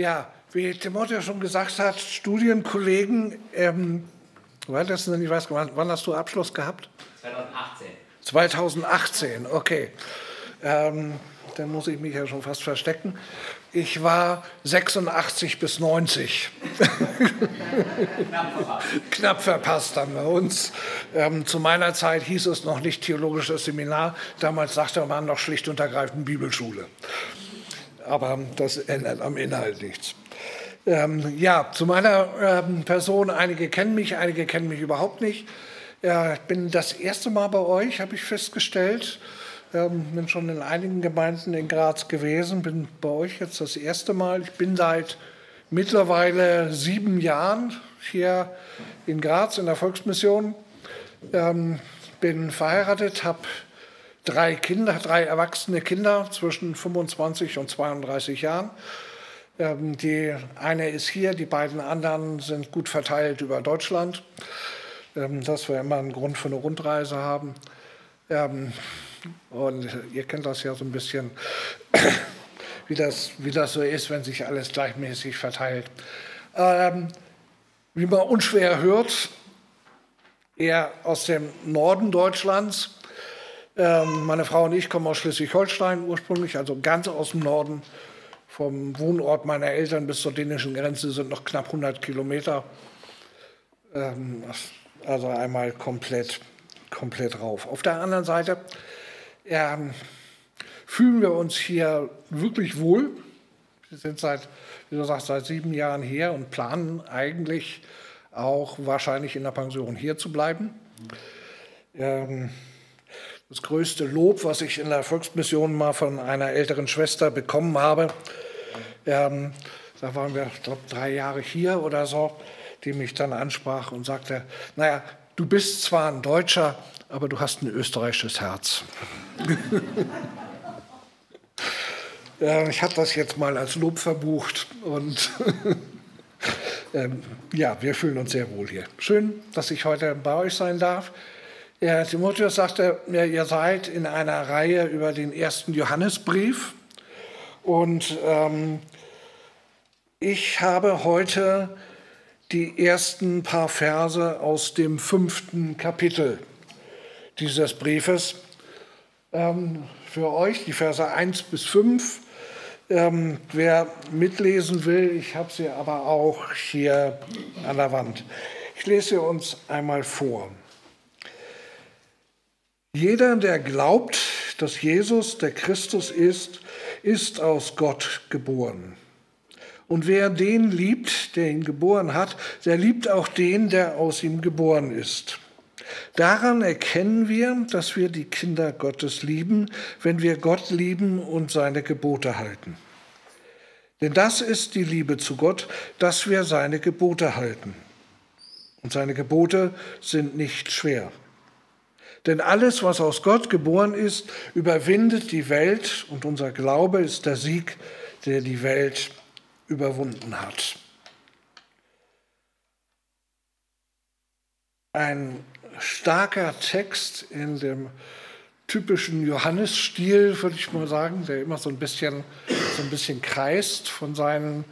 Ja, wie Timotheus schon gesagt hat, Studienkollegen, ähm, war das denn, ich weiß, wann, wann hast du Abschluss gehabt? 2018. 2018, okay. Ähm, dann muss ich mich ja schon fast verstecken. Ich war 86 bis 90. Knapp verpasst. Knapp verpasst dann bei uns. Ähm, zu meiner Zeit hieß es noch nicht theologisches Seminar. Damals sagte man noch schlicht und ergreifend Bibelschule. Aber das ändert am Inhalt nichts. Ähm, ja, zu meiner ähm, Person. Einige kennen mich, einige kennen mich überhaupt nicht. Ja, ich bin das erste Mal bei euch, habe ich festgestellt. Ähm, bin schon in einigen Gemeinden in Graz gewesen, bin bei euch jetzt das erste Mal. Ich bin seit mittlerweile sieben Jahren hier in Graz in der Volksmission. Ähm, bin verheiratet, habe drei Kinder, drei erwachsene Kinder zwischen 25 und 32 Jahren. Ähm, die eine ist hier, die beiden anderen sind gut verteilt über Deutschland, ähm, dass wir immer einen Grund für eine Rundreise haben. Ähm, und ihr kennt das ja so ein bisschen, wie das, wie das so ist, wenn sich alles gleichmäßig verteilt. Ähm, wie man unschwer hört, eher aus dem Norden Deutschlands. Ähm, meine Frau und ich kommen aus Schleswig-Holstein ursprünglich, also ganz aus dem Norden. Vom Wohnort meiner Eltern bis zur dänischen Grenze sind noch knapp 100 Kilometer. Ähm, also einmal komplett, komplett rauf. Auf der anderen Seite ähm, fühlen wir uns hier wirklich wohl. Wir sind seit, wie du sagst, seit sieben Jahren hier und planen eigentlich auch wahrscheinlich in der Pension hier zu bleiben. Ähm, das größte Lob, was ich in der Volksmission mal von einer älteren Schwester bekommen habe, ähm, da waren wir, ich glaube, drei Jahre hier oder so, die mich dann ansprach und sagte, naja, du bist zwar ein Deutscher, aber du hast ein österreichisches Herz. ja, ich habe das jetzt mal als Lob verbucht und ähm, ja, wir fühlen uns sehr wohl hier. Schön, dass ich heute bei euch sein darf. Ja, Timotheus sagte, ja, ihr seid in einer Reihe über den ersten Johannesbrief und ähm, ich habe heute die ersten paar Verse aus dem fünften Kapitel dieses Briefes ähm, für euch, die Verse 1 bis 5. Ähm, wer mitlesen will, ich habe sie aber auch hier an der Wand. Ich lese sie uns einmal vor. Jeder, der glaubt, dass Jesus der Christus ist, ist aus Gott geboren. Und wer den liebt, der ihn geboren hat, der liebt auch den, der aus ihm geboren ist. Daran erkennen wir, dass wir die Kinder Gottes lieben, wenn wir Gott lieben und seine Gebote halten. Denn das ist die Liebe zu Gott, dass wir seine Gebote halten. Und seine Gebote sind nicht schwer. Denn alles, was aus Gott geboren ist, überwindet die Welt und unser Glaube ist der Sieg, der die Welt überwunden hat. Ein starker Text in dem typischen Johannes-Stil, würde ich mal sagen, der immer so ein bisschen, so ein bisschen kreist von seinen,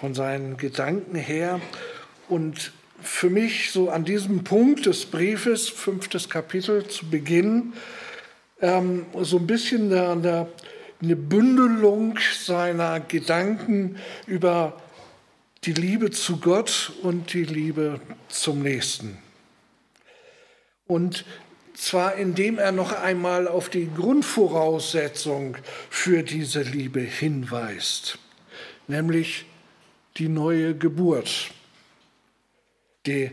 von seinen Gedanken her. Und für mich so an diesem Punkt des Briefes, fünftes Kapitel zu Beginn, ähm, so ein bisschen eine, eine, eine Bündelung seiner Gedanken über die Liebe zu Gott und die Liebe zum Nächsten. Und zwar indem er noch einmal auf die Grundvoraussetzung für diese Liebe hinweist, nämlich die neue Geburt, die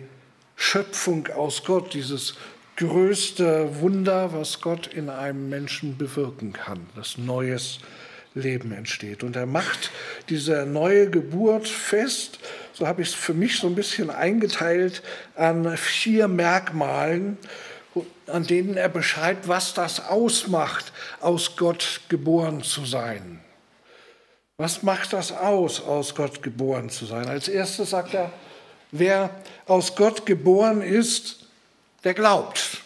Schöpfung aus Gott, dieses größte Wunder, was Gott in einem Menschen bewirken kann, das neues Leben entsteht. Und er macht diese neue Geburt fest so habe ich es für mich so ein bisschen eingeteilt an vier Merkmalen, an denen er beschreibt, was das ausmacht, aus Gott geboren zu sein. Was macht das aus, aus Gott geboren zu sein? Als erstes sagt er, wer aus Gott geboren ist, der glaubt.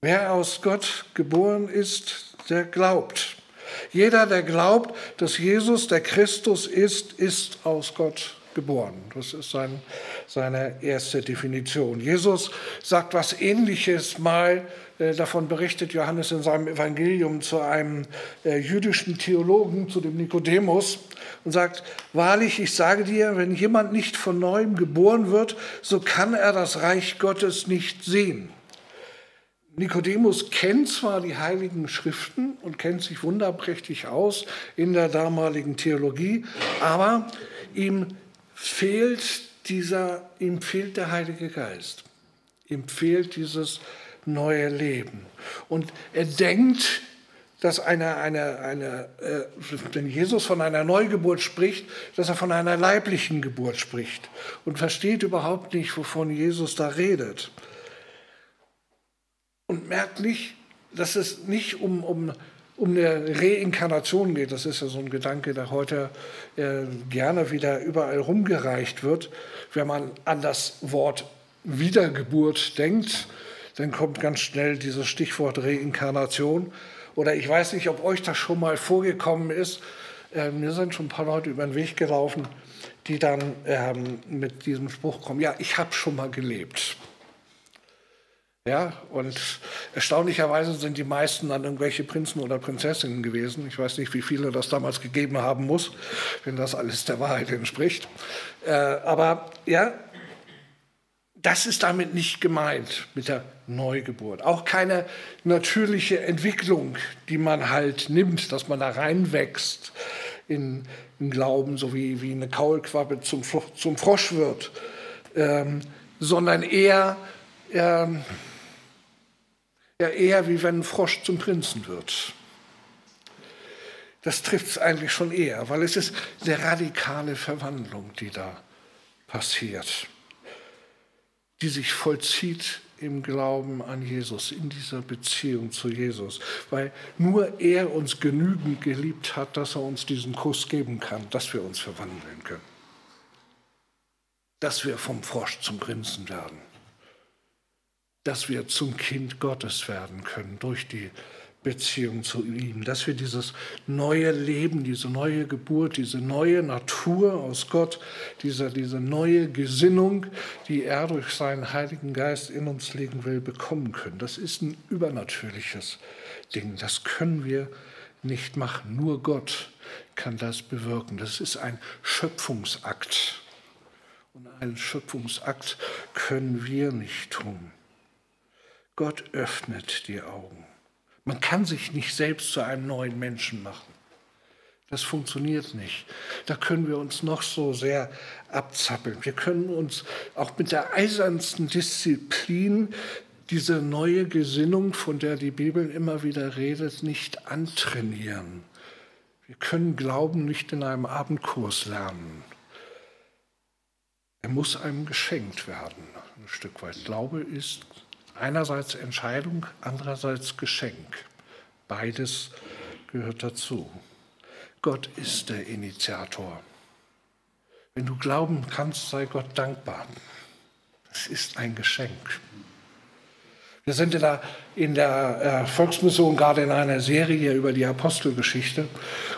Wer aus Gott geboren ist, der glaubt. Jeder, der glaubt, dass Jesus der Christus ist, ist aus Gott geboren. Das ist sein, seine erste Definition. Jesus sagt was Ähnliches mal, äh, davon berichtet Johannes in seinem Evangelium zu einem äh, jüdischen Theologen, zu dem Nikodemus, und sagt, wahrlich, ich sage dir, wenn jemand nicht von neuem geboren wird, so kann er das Reich Gottes nicht sehen. Nikodemus kennt zwar die heiligen Schriften und kennt sich wunderprächtig aus in der damaligen Theologie, aber ihm fehlt dieser, ihm fehlt der Heilige Geist. Ihm fehlt dieses neue Leben. Und er denkt, dass eine, eine, eine, äh, wenn Jesus von einer Neugeburt spricht, dass er von einer leiblichen Geburt spricht und versteht überhaupt nicht, wovon Jesus da redet und merkt nicht, dass es nicht um, um, um eine Reinkarnation geht. Das ist ja so ein Gedanke, der heute äh, gerne wieder überall rumgereicht wird. Wenn man an das Wort Wiedergeburt denkt, dann kommt ganz schnell dieses Stichwort Reinkarnation. Oder ich weiß nicht, ob euch das schon mal vorgekommen ist. Äh, mir sind schon ein paar Leute über den Weg gelaufen, die dann ähm, mit diesem Spruch kommen, ja, ich habe schon mal gelebt. Ja, und erstaunlicherweise sind die meisten dann irgendwelche Prinzen oder Prinzessinnen gewesen. Ich weiß nicht, wie viele das damals gegeben haben muss, wenn das alles der Wahrheit entspricht. Äh, aber ja, das ist damit nicht gemeint mit der Neugeburt. Auch keine natürliche Entwicklung, die man halt nimmt, dass man da reinwächst in, in Glauben, so wie, wie eine Kaulquappe zum, zum Frosch wird, ähm, sondern eher ähm, ja eher wie wenn ein Frosch zum Prinzen wird. Das trifft es eigentlich schon eher, weil es ist eine radikale Verwandlung, die da passiert, die sich vollzieht im Glauben an Jesus, in dieser Beziehung zu Jesus, weil nur er uns genügend geliebt hat, dass er uns diesen Kuss geben kann, dass wir uns verwandeln können, dass wir vom Frosch zum Prinzen werden. Dass wir zum Kind Gottes werden können durch die Beziehung zu ihm, dass wir dieses neue Leben, diese neue Geburt, diese neue Natur aus Gott, diese, diese neue Gesinnung, die er durch seinen Heiligen Geist in uns legen will, bekommen können. Das ist ein übernatürliches Ding. Das können wir nicht machen. Nur Gott kann das bewirken. Das ist ein Schöpfungsakt. Und einen Schöpfungsakt können wir nicht tun. Gott öffnet die Augen. Man kann sich nicht selbst zu einem neuen Menschen machen. Das funktioniert nicht. Da können wir uns noch so sehr abzappeln. Wir können uns auch mit der eisernsten Disziplin diese neue Gesinnung, von der die Bibel immer wieder redet, nicht antrainieren. Wir können Glauben nicht in einem Abendkurs lernen. Er muss einem geschenkt werden, ein Stück weit. Glaube ist Einerseits Entscheidung, andererseits Geschenk. Beides gehört dazu. Gott ist der Initiator. Wenn du glauben kannst, sei Gott dankbar. Das ist ein Geschenk. Wir sind in der, in der äh, Volksmission gerade in einer Serie über die Apostelgeschichte.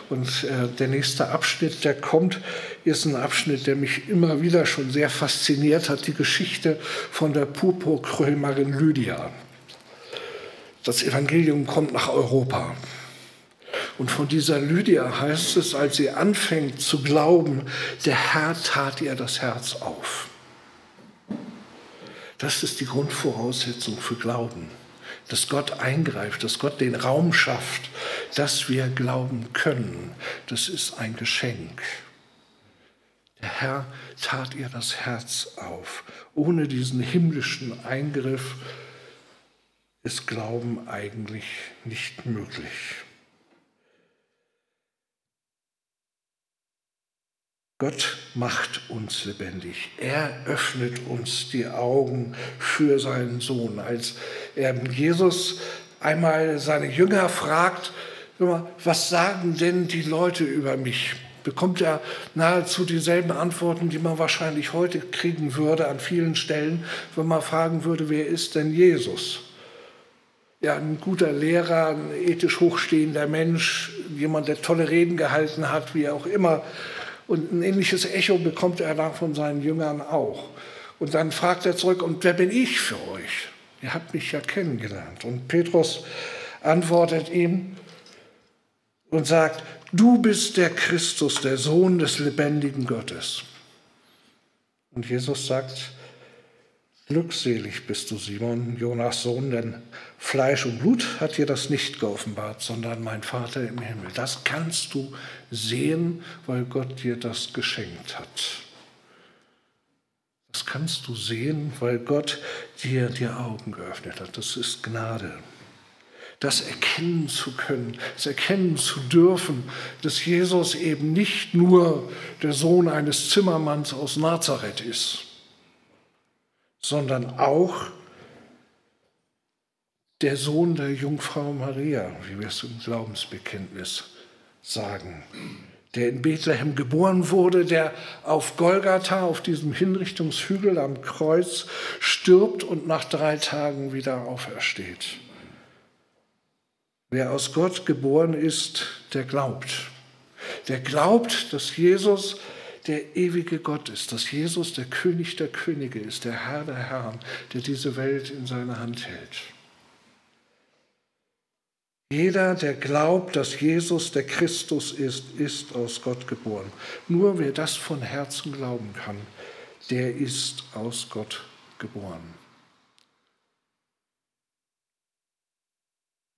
Und äh, der nächste Abschnitt, der kommt, ist ein Abschnitt, der mich immer wieder schon sehr fasziniert hat, die Geschichte von der Purpurkrömerin Lydia. Das Evangelium kommt nach Europa. Und von dieser Lydia heißt es, als sie anfängt zu glauben, der Herr tat ihr das Herz auf. Das ist die Grundvoraussetzung für Glauben, dass Gott eingreift, dass Gott den Raum schafft, dass wir glauben können. Das ist ein Geschenk. Der Herr tat ihr das Herz auf. Ohne diesen himmlischen Eingriff ist Glauben eigentlich nicht möglich. Gott macht uns lebendig. Er öffnet uns die Augen für seinen Sohn. Als Jesus einmal seine Jünger fragt, was sagen denn die Leute über mich? Bekommt er nahezu dieselben Antworten, die man wahrscheinlich heute kriegen würde an vielen Stellen, wenn man fragen würde, wer ist denn Jesus? ja, ein guter Lehrer, ein ethisch hochstehender Mensch, jemand, der tolle Reden gehalten hat, wie auch immer. Und ein ähnliches Echo bekommt er dann von seinen Jüngern auch. Und dann fragt er zurück, und wer bin ich für euch? Ihr habt mich ja kennengelernt. Und Petrus antwortet ihm und sagt, du bist der Christus, der Sohn des lebendigen Gottes. Und Jesus sagt, glückselig bist du, Simon, Jonas Sohn, denn Fleisch und Blut hat dir das nicht geoffenbart, sondern mein Vater im Himmel. Das kannst du sehen, weil Gott dir das geschenkt hat. Das kannst du sehen, weil Gott dir die Augen geöffnet hat. Das ist Gnade. Das erkennen zu können, das erkennen zu dürfen, dass Jesus eben nicht nur der Sohn eines Zimmermanns aus Nazareth ist, sondern auch der Sohn der Jungfrau Maria, wie wir es im Glaubensbekenntnis sagen der in Bethlehem geboren wurde, der auf Golgatha, auf diesem Hinrichtungshügel am Kreuz, stirbt und nach drei Tagen wieder aufersteht. Wer aus Gott geboren ist, der glaubt. Der glaubt, dass Jesus der ewige Gott ist, dass Jesus der König der Könige ist, der Herr der Herren, der diese Welt in seiner Hand hält. Jeder, der glaubt, dass Jesus der Christus ist, ist aus Gott geboren. Nur wer das von Herzen glauben kann, der ist aus Gott geboren.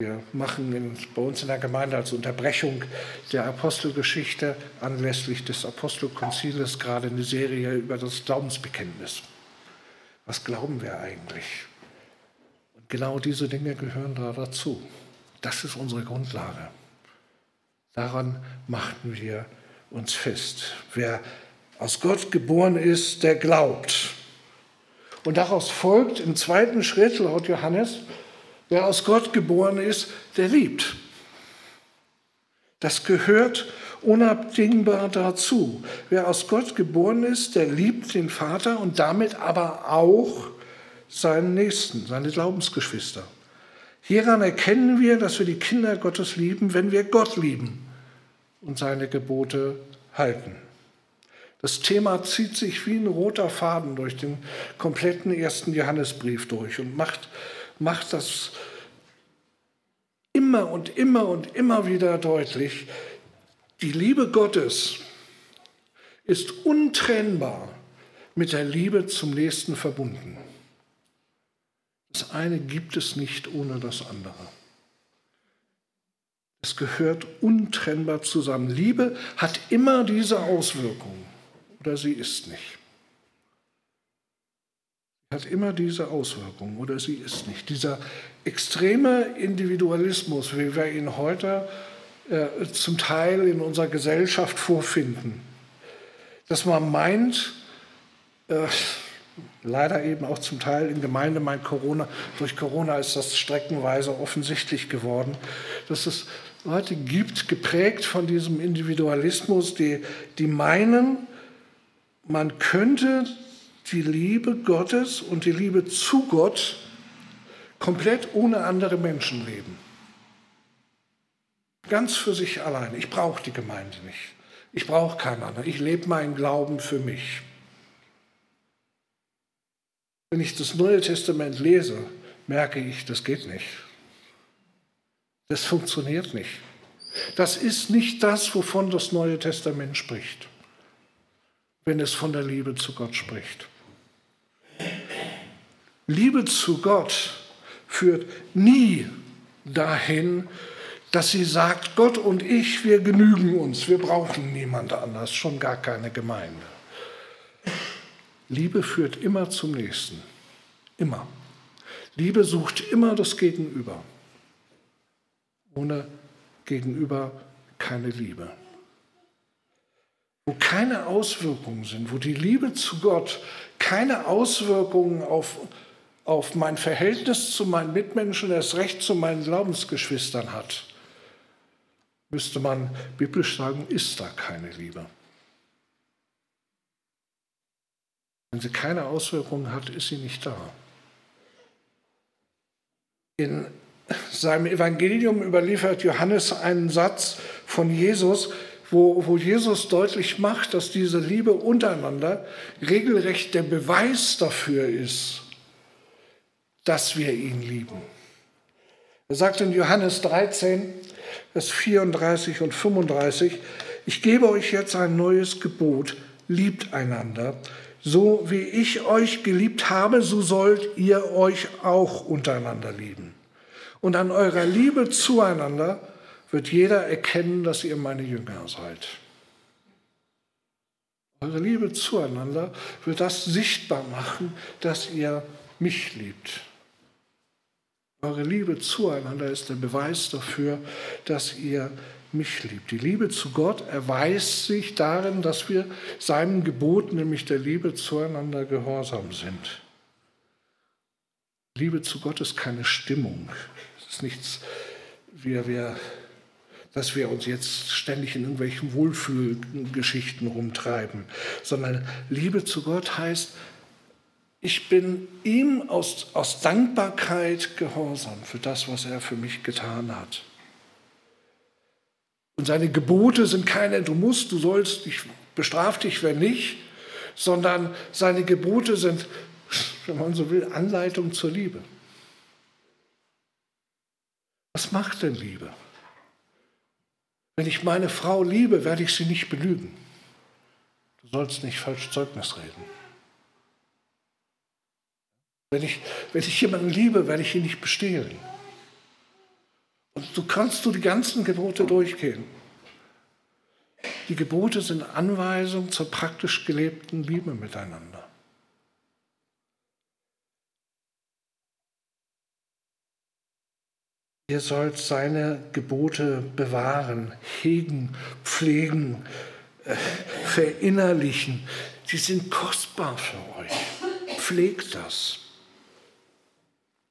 Wir machen bei uns in der Gemeinde als Unterbrechung der Apostelgeschichte anlässlich des Apostelkonziles gerade eine Serie über das Glaubensbekenntnis. Was glauben wir eigentlich? Und genau diese Dinge gehören da dazu. Das ist unsere Grundlage. Daran machten wir uns fest. Wer aus Gott geboren ist, der glaubt. Und daraus folgt im zweiten Schritt, laut Johannes, wer aus Gott geboren ist, der liebt. Das gehört unabdingbar dazu. Wer aus Gott geboren ist, der liebt den Vater und damit aber auch seinen Nächsten, seine Glaubensgeschwister. Hieran erkennen wir, dass wir die Kinder Gottes lieben, wenn wir Gott lieben und seine Gebote halten. Das Thema zieht sich wie ein roter Faden durch den kompletten ersten Johannesbrief durch und macht, macht das immer und immer und immer wieder deutlich. Die Liebe Gottes ist untrennbar mit der Liebe zum Nächsten verbunden. Das eine gibt es nicht ohne das andere. Es gehört untrennbar zusammen. Liebe hat immer diese Auswirkung oder sie ist nicht. Hat immer diese Auswirkung oder sie ist nicht. Dieser extreme Individualismus, wie wir ihn heute äh, zum Teil in unserer Gesellschaft vorfinden, dass man meint, äh, leider eben auch zum Teil in Gemeinde mein Corona, durch Corona ist das streckenweise offensichtlich geworden, dass es Leute gibt, geprägt von diesem Individualismus, die, die meinen, man könnte die Liebe Gottes und die Liebe zu Gott komplett ohne andere Menschen leben. Ganz für sich allein. Ich brauche die Gemeinde nicht. Ich brauche keinen anderen. Ich lebe meinen Glauben für mich. Wenn ich das Neue Testament lese, merke ich, das geht nicht. Das funktioniert nicht. Das ist nicht das, wovon das Neue Testament spricht, wenn es von der Liebe zu Gott spricht. Liebe zu Gott führt nie dahin, dass sie sagt, Gott und ich, wir genügen uns, wir brauchen niemand anders, schon gar keine Gemeinde. Liebe führt immer zum Nächsten. Immer. Liebe sucht immer das Gegenüber. Ohne Gegenüber keine Liebe. Wo keine Auswirkungen sind, wo die Liebe zu Gott keine Auswirkungen auf, auf mein Verhältnis zu meinen Mitmenschen, das Recht zu meinen Glaubensgeschwistern hat, müsste man biblisch sagen, ist da keine Liebe. Wenn sie keine Auswirkungen hat, ist sie nicht da. In seinem Evangelium überliefert Johannes einen Satz von Jesus, wo, wo Jesus deutlich macht, dass diese Liebe untereinander regelrecht der Beweis dafür ist, dass wir ihn lieben. Er sagt in Johannes 13, Vers 34 und 35, ich gebe euch jetzt ein neues Gebot, liebt einander. So wie ich euch geliebt habe, so sollt ihr euch auch untereinander lieben. Und an eurer Liebe zueinander wird jeder erkennen, dass ihr meine Jünger seid. Eure Liebe zueinander wird das sichtbar machen, dass ihr mich liebt. Eure Liebe zueinander ist der Beweis dafür, dass ihr mich liebt. Die Liebe zu Gott erweist sich darin, dass wir seinem Gebot, nämlich der Liebe zueinander, gehorsam sind. Liebe zu Gott ist keine Stimmung. Es ist nichts, wie wir, dass wir uns jetzt ständig in irgendwelchen Wohlfühlgeschichten rumtreiben, sondern Liebe zu Gott heißt, ich bin ihm aus, aus Dankbarkeit gehorsam für das, was er für mich getan hat. Und seine Gebote sind keine, du musst, du sollst, ich bestraf dich, wenn nicht, sondern seine Gebote sind, wenn man so will, Anleitung zur Liebe. Was macht denn Liebe? Wenn ich meine Frau liebe, werde ich sie nicht belügen. Du sollst nicht falsch Zeugnis reden. Wenn ich, wenn ich jemanden liebe, werde ich ihn nicht bestehlen. Und du kannst du die ganzen Gebote durchgehen. Die Gebote sind Anweisung zur praktisch gelebten Liebe miteinander. Ihr sollt seine Gebote bewahren, hegen, pflegen, äh, verinnerlichen. Sie sind kostbar für euch. Pflegt das.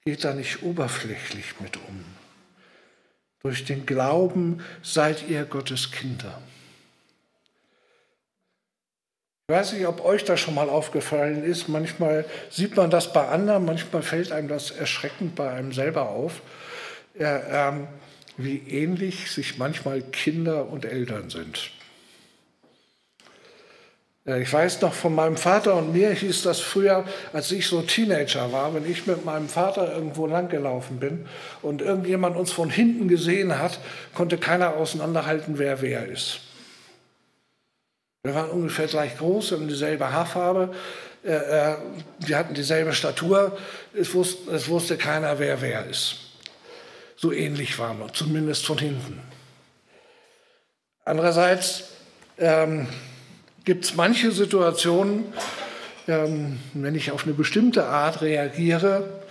Geht da nicht oberflächlich mit um. Durch den Glauben seid ihr Gottes Kinder. Ich weiß nicht, ob euch das schon mal aufgefallen ist. Manchmal sieht man das bei anderen, manchmal fällt einem das erschreckend bei einem selber auf, ähm, wie ähnlich sich manchmal Kinder und Eltern sind. Ich weiß noch von meinem Vater und mir hieß das früher, als ich so Teenager war, wenn ich mit meinem Vater irgendwo langgelaufen bin und irgendjemand uns von hinten gesehen hat, konnte keiner auseinanderhalten, wer wer ist. Wir waren ungefähr gleich groß, haben dieselbe Haarfarbe, äh, äh, wir hatten dieselbe Statur, es wusste, es wusste keiner, wer wer ist. So ähnlich waren wir, zumindest von hinten. Andererseits, ähm, gibt es manche Situationen, ähm, wenn ich auf eine bestimmte Art reagiere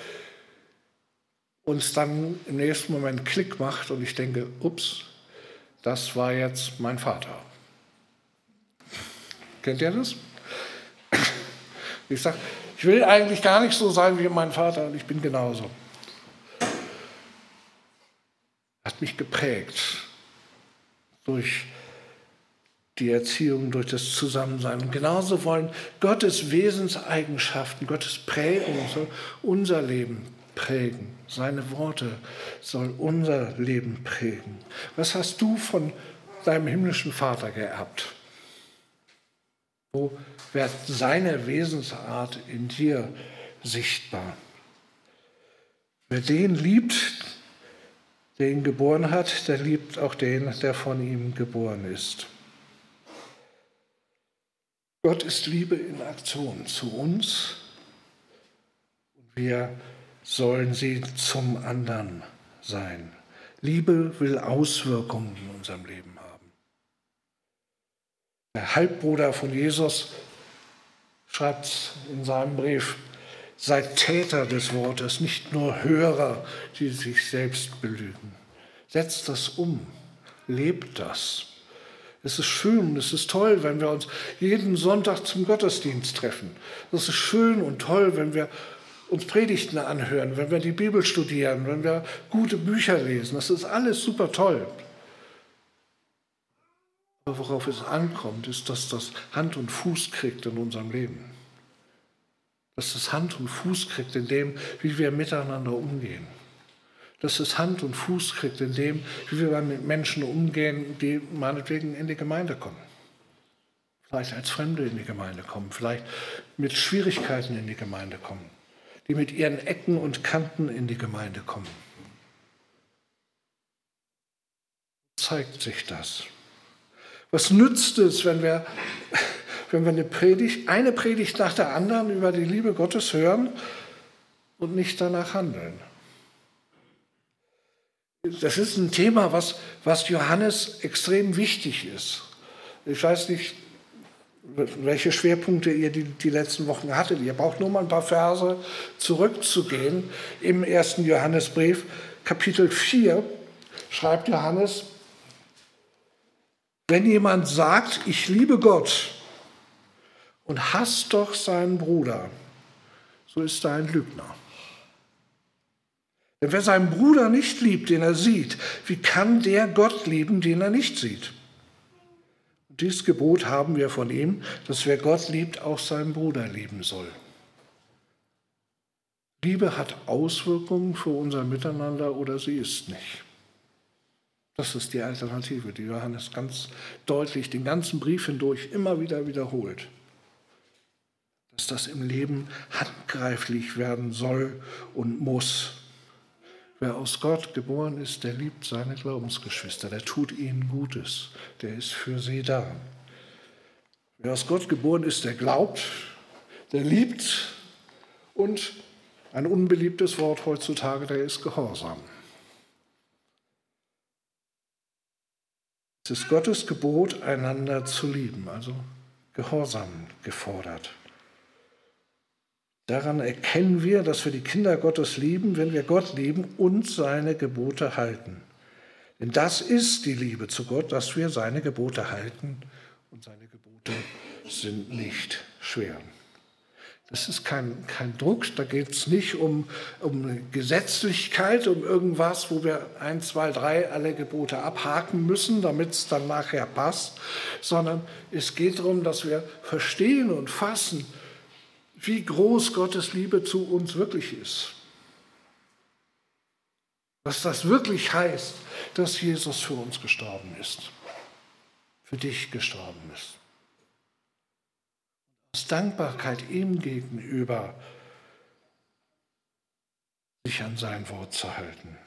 und es dann im nächsten Moment Klick macht und ich denke, ups, das war jetzt mein Vater. Kennt ihr das? Ich sage, ich will eigentlich gar nicht so sein wie mein Vater und ich bin genauso. Hat mich geprägt durch die Erziehung, durch das Zusammensein. Und genauso wollen Gottes Wesenseigenschaften, Gottes Prägung soll unser Leben prägen. Seine Worte soll unser Leben prägen. Was hast du von deinem himmlischen Vater geerbt? Wo wird seine Wesensart in dir sichtbar? Wer den liebt, der ihn geboren hat, der liebt auch den, der von ihm geboren ist. Gott ist Liebe in Aktion zu uns und wir sollen sie zum anderen sein. Liebe will Auswirkungen in unserem Leben haben. Der Halbbruder von Jesus schreibt in seinem Brief, seid Täter des Wortes, nicht nur Hörer, die sich selbst belügen. Setzt das um, lebt das. Es ist schön, es ist toll, wenn wir uns jeden Sonntag zum Gottesdienst treffen. Es ist schön und toll, wenn wir uns Predigten anhören, wenn wir die Bibel studieren, wenn wir gute Bücher lesen. Das ist alles super toll. Aber worauf es ankommt, ist, dass das Hand und Fuß kriegt in unserem Leben. Dass das Hand und Fuß kriegt in dem, wie wir miteinander umgehen. Dass es Hand und Fuß kriegt in dem, wie wir mit Menschen umgehen, die meinetwegen in die Gemeinde kommen. Vielleicht als Fremde in die Gemeinde kommen, vielleicht mit Schwierigkeiten in die Gemeinde kommen, die mit ihren Ecken und Kanten in die Gemeinde kommen. Zeigt sich das. Was nützt es, wenn wir, wenn wir eine Predigt, eine Predigt nach der anderen über die Liebe Gottes hören und nicht danach handeln? Das ist ein Thema, was, was Johannes extrem wichtig ist. Ich weiß nicht, welche Schwerpunkte ihr die, die letzten Wochen hattet. Ihr braucht nur mal ein paar Verse zurückzugehen. Im ersten Johannesbrief, Kapitel 4, schreibt Johannes, wenn jemand sagt, ich liebe Gott und hasst doch seinen Bruder, so ist er ein Lügner. Denn wer seinen Bruder nicht liebt, den er sieht, wie kann der Gott lieben, den er nicht sieht? Und dieses Gebot haben wir von ihm, dass wer Gott liebt, auch seinen Bruder lieben soll. Liebe hat Auswirkungen für unser Miteinander oder sie ist nicht. Das ist die Alternative, die Johannes ganz deutlich den ganzen Brief hindurch immer wieder wiederholt. Dass das im Leben handgreiflich werden soll und muss. Wer aus Gott geboren ist, der liebt seine Glaubensgeschwister, der tut ihnen Gutes, der ist für sie da. Wer aus Gott geboren ist, der glaubt, der liebt und ein unbeliebtes Wort heutzutage, der ist gehorsam. Es ist Gottes Gebot, einander zu lieben, also Gehorsam gefordert. Daran erkennen wir, dass wir die Kinder Gottes lieben, wenn wir Gott lieben und seine Gebote halten. Denn das ist die Liebe zu Gott, dass wir seine Gebote halten und seine Gebote sind nicht schwer. Das ist kein, kein Druck, da geht es nicht um, um Gesetzlichkeit, um irgendwas, wo wir ein, zwei, drei alle Gebote abhaken müssen, damit es dann nachher passt, sondern es geht darum, dass wir verstehen und fassen, wie groß Gottes Liebe zu uns wirklich ist. Dass das wirklich heißt, dass Jesus für uns gestorben ist, für dich gestorben ist. Aus Dankbarkeit ihm gegenüber sich an sein Wort zu halten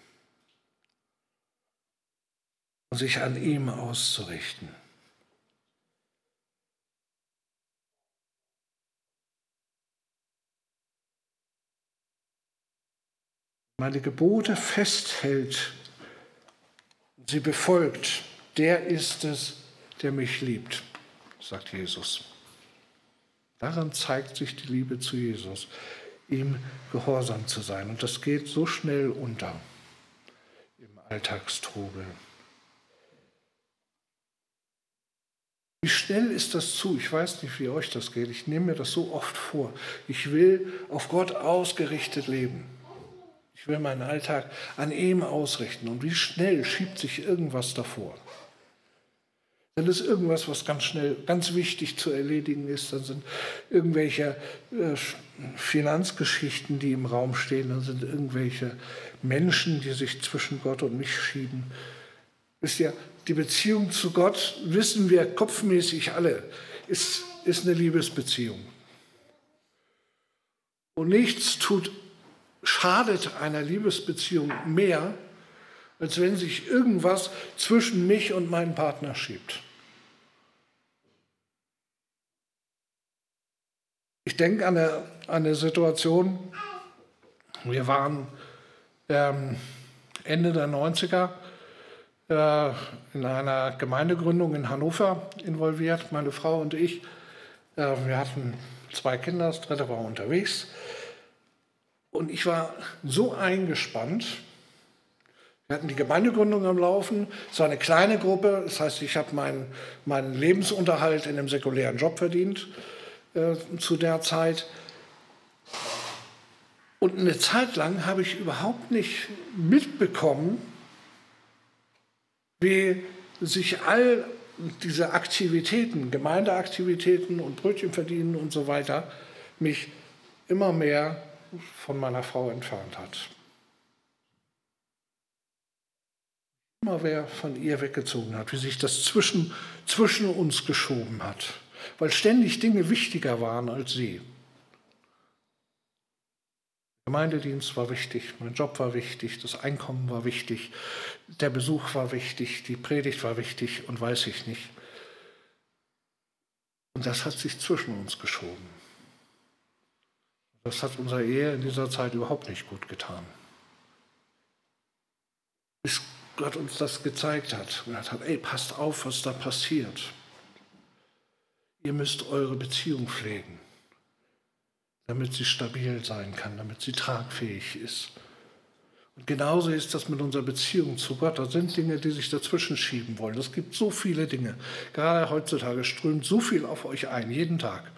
und sich an ihm auszurichten. Meine Gebote festhält, sie befolgt, der ist es, der mich liebt, sagt Jesus. Daran zeigt sich die Liebe zu Jesus, ihm gehorsam zu sein. Und das geht so schnell unter im Alltagstrubel. Wie schnell ist das zu? Ich weiß nicht, wie euch das geht. Ich nehme mir das so oft vor. Ich will auf Gott ausgerichtet leben. Ich will meinen Alltag an ihm ausrichten. Und wie schnell schiebt sich irgendwas davor? Dann ist irgendwas, was ganz schnell, ganz wichtig zu erledigen ist. Dann sind irgendwelche äh, Finanzgeschichten, die im Raum stehen. Dann sind irgendwelche Menschen, die sich zwischen Gott und mich schieben. Wisst ihr, die Beziehung zu Gott, wissen wir kopfmäßig alle, ist, ist eine Liebesbeziehung. Und nichts tut schadet einer Liebesbeziehung mehr, als wenn sich irgendwas zwischen mich und meinem Partner schiebt. Ich denke an eine, eine Situation, wir waren ähm, Ende der 90er äh, in einer Gemeindegründung in Hannover involviert, meine Frau und ich. Äh, wir hatten zwei Kinder, das dritte war unterwegs. Und ich war so eingespannt. Wir hatten die Gemeindegründung am Laufen. Es war eine kleine Gruppe. Das heißt, ich habe meinen, meinen Lebensunterhalt in einem säkulären Job verdient äh, zu der Zeit. Und eine Zeit lang habe ich überhaupt nicht mitbekommen, wie sich all diese Aktivitäten, Gemeindeaktivitäten und Brötchen verdienen und so weiter, mich immer mehr von meiner Frau entfernt hat. immer wer von ihr weggezogen hat, wie sich das zwischen, zwischen uns geschoben hat, weil ständig Dinge wichtiger waren als sie. Gemeindedienst war wichtig, mein Job war wichtig, das Einkommen war wichtig, der Besuch war wichtig, die Predigt war wichtig und weiß ich nicht. Und das hat sich zwischen uns geschoben. Das hat unserer Ehe in dieser Zeit überhaupt nicht gut getan. Bis Gott uns das gezeigt hat und hat, ey, passt auf, was da passiert. Ihr müsst eure Beziehung pflegen damit sie stabil sein kann, damit sie tragfähig ist. Und genauso ist das mit unserer Beziehung zu Gott. Da sind Dinge, die sich dazwischen schieben wollen. Es gibt so viele Dinge. Gerade heutzutage strömt so viel auf euch ein, jeden Tag,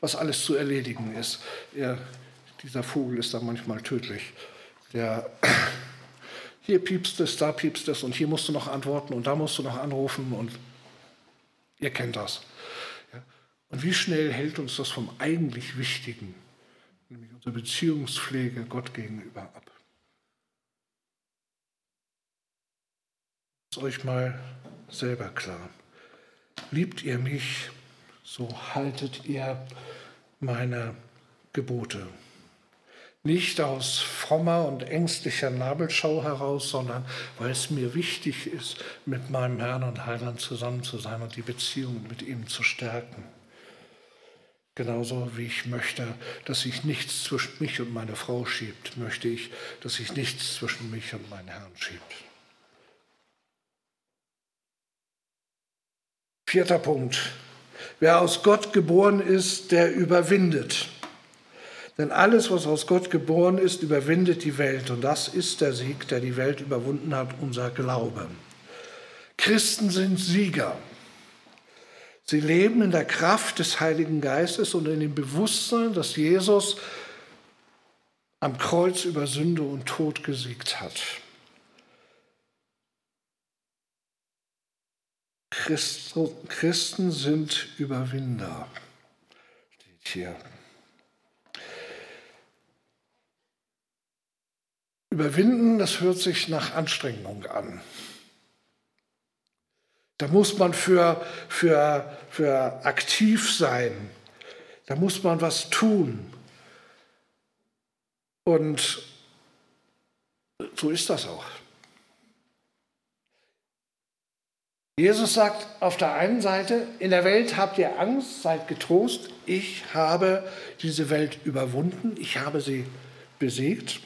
was alles zu erledigen ist. Er, dieser Vogel ist da manchmal tödlich. Der, hier piepst es, da piepst es und hier musst du noch antworten und da musst du noch anrufen und ihr kennt das. Und wie schnell hält uns das vom eigentlich Wichtigen, nämlich unsere Beziehungspflege Gott gegenüber ab? Ist euch mal selber klar. Liebt ihr mich, so haltet ihr meine Gebote. Nicht aus frommer und ängstlicher Nabelschau heraus, sondern weil es mir wichtig ist, mit meinem Herrn und Heiland zusammen zu sein und die Beziehung mit ihm zu stärken. Genauso wie ich möchte, dass sich nichts zwischen mich und meine Frau schiebt, möchte ich, dass sich nichts zwischen mich und meinen Herrn schiebt. Vierter Punkt. Wer aus Gott geboren ist, der überwindet. Denn alles, was aus Gott geboren ist, überwindet die Welt. Und das ist der Sieg, der die Welt überwunden hat, unser Glaube. Christen sind Sieger. Sie leben in der Kraft des Heiligen Geistes und in dem Bewusstsein, dass Jesus am Kreuz über Sünde und Tod gesiegt hat. Christen sind Überwinder, steht hier. Überwinden, das hört sich nach Anstrengung an. Da muss man für, für, für aktiv sein. Da muss man was tun. Und so ist das auch. Jesus sagt auf der einen Seite, in der Welt habt ihr Angst, seid getrost, ich habe diese Welt überwunden, ich habe sie besiegt.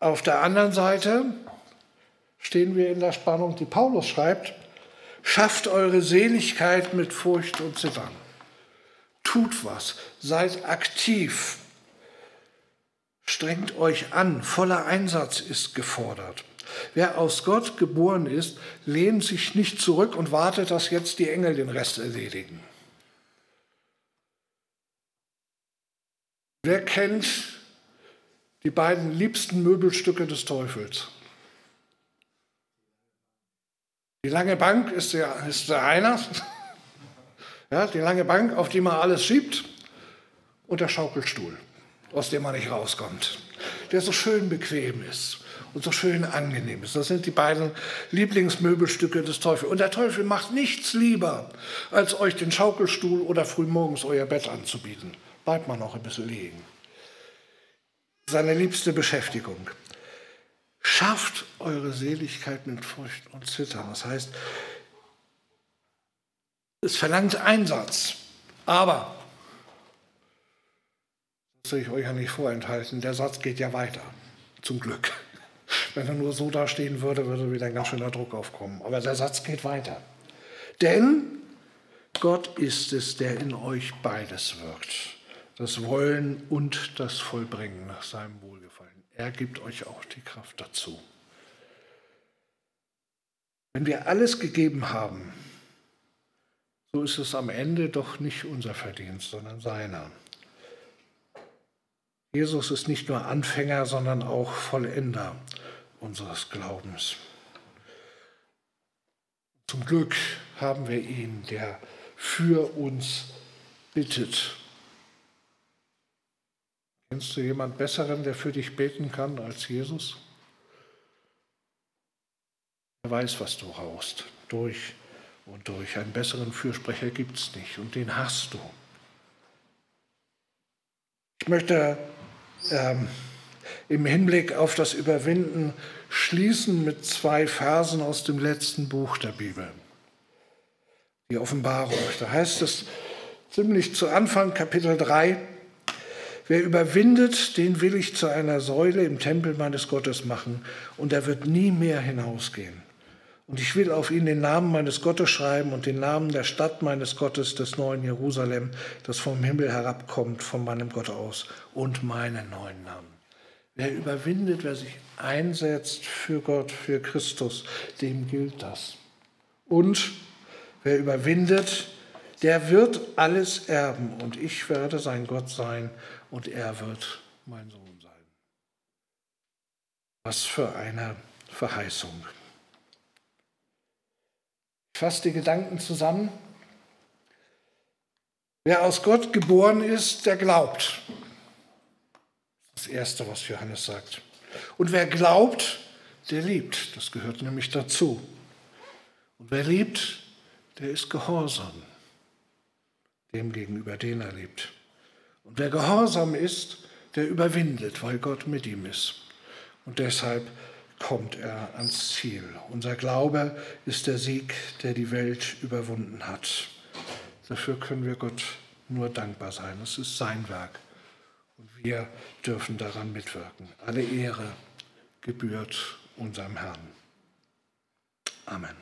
Auf der anderen Seite stehen wir in der Spannung, die Paulus schreibt, Schafft eure Seligkeit mit Furcht und Zittern. Tut was, seid aktiv. Strengt euch an, voller Einsatz ist gefordert. Wer aus Gott geboren ist, lehnt sich nicht zurück und wartet, dass jetzt die Engel den Rest erledigen. Wer kennt die beiden liebsten Möbelstücke des Teufels? Die lange Bank ist der, ist der einer, ja, die lange Bank, auf die man alles schiebt, und der Schaukelstuhl, aus dem man nicht rauskommt, der so schön bequem ist und so schön angenehm ist. Das sind die beiden Lieblingsmöbelstücke des Teufels. Und der Teufel macht nichts lieber, als euch den Schaukelstuhl oder frühmorgens euer Bett anzubieten. Bleibt man noch ein bisschen liegen. Seine liebste Beschäftigung. Schafft eure Seligkeit mit Furcht und Zittern. Das heißt, es verlangt Einsatz. Aber, das will ich euch ja nicht vorenthalten, der Satz geht ja weiter. Zum Glück. Wenn er nur so dastehen würde, würde wieder ein ganz schöner Druck aufkommen. Aber der Satz geht weiter. Denn Gott ist es, der in euch beides wirkt. Das Wollen und das Vollbringen nach seinem Wohlgefallen. Er gibt euch auch die Kraft dazu. Wenn wir alles gegeben haben, so ist es am Ende doch nicht unser Verdienst, sondern seiner. Jesus ist nicht nur Anfänger, sondern auch Vollender unseres Glaubens. Zum Glück haben wir ihn, der für uns bittet. Kennst du jemand Besseren, der für dich beten kann als Jesus? Er weiß, was du brauchst. Durch und durch. Einen besseren Fürsprecher gibt es nicht und den hast du. Ich möchte ähm, im Hinblick auf das Überwinden schließen mit zwei Versen aus dem letzten Buch der Bibel. Die Offenbarung. Da heißt es ziemlich zu Anfang, Kapitel 3, Wer überwindet, den will ich zu einer Säule im Tempel meines Gottes machen, und er wird nie mehr hinausgehen. Und ich will auf ihn den Namen meines Gottes schreiben und den Namen der Stadt meines Gottes, des neuen Jerusalem, das vom Himmel herabkommt, von meinem Gott aus, und meinen neuen Namen. Wer überwindet, wer sich einsetzt für Gott, für Christus, dem gilt das. Und wer überwindet, der wird alles erben und ich werde sein Gott sein und er wird mein Sohn sein. Was für eine Verheißung. Ich fasse die Gedanken zusammen. Wer aus Gott geboren ist, der glaubt. Das Erste, was Johannes sagt. Und wer glaubt, der liebt. Das gehört nämlich dazu. Und wer liebt, der ist gehorsam dem gegenüber, den er liebt. Und wer gehorsam ist, der überwindet, weil Gott mit ihm ist. Und deshalb kommt er ans Ziel. Unser Glaube ist der Sieg, der die Welt überwunden hat. Dafür können wir Gott nur dankbar sein. Es ist sein Werk. Wir dürfen daran mitwirken. Alle Ehre gebührt unserem Herrn. Amen.